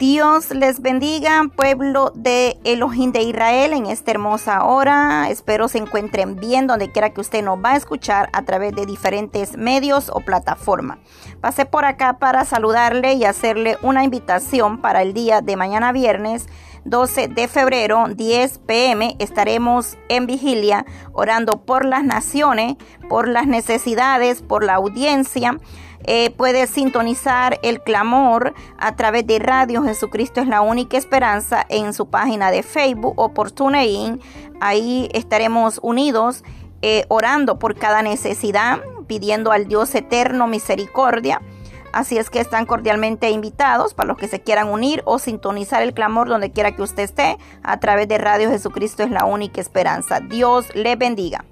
Dios les bendiga, pueblo de Elohim de Israel, en esta hermosa hora. Espero se encuentren bien donde quiera que usted nos va a escuchar a través de diferentes medios o plataformas. Pasé por acá para saludarle y hacerle una invitación para el día de mañana viernes 12 de febrero, 10 pm, estaremos en vigilia orando por las naciones, por las necesidades, por la audiencia. Eh, puedes sintonizar el clamor a través de Radio Jesucristo es la única esperanza en su página de Facebook o por TuneIn. Ahí estaremos unidos eh, orando por cada necesidad, pidiendo al Dios eterno misericordia. Así es que están cordialmente invitados para los que se quieran unir o sintonizar el clamor donde quiera que usted esté a través de Radio Jesucristo es la única esperanza. Dios le bendiga.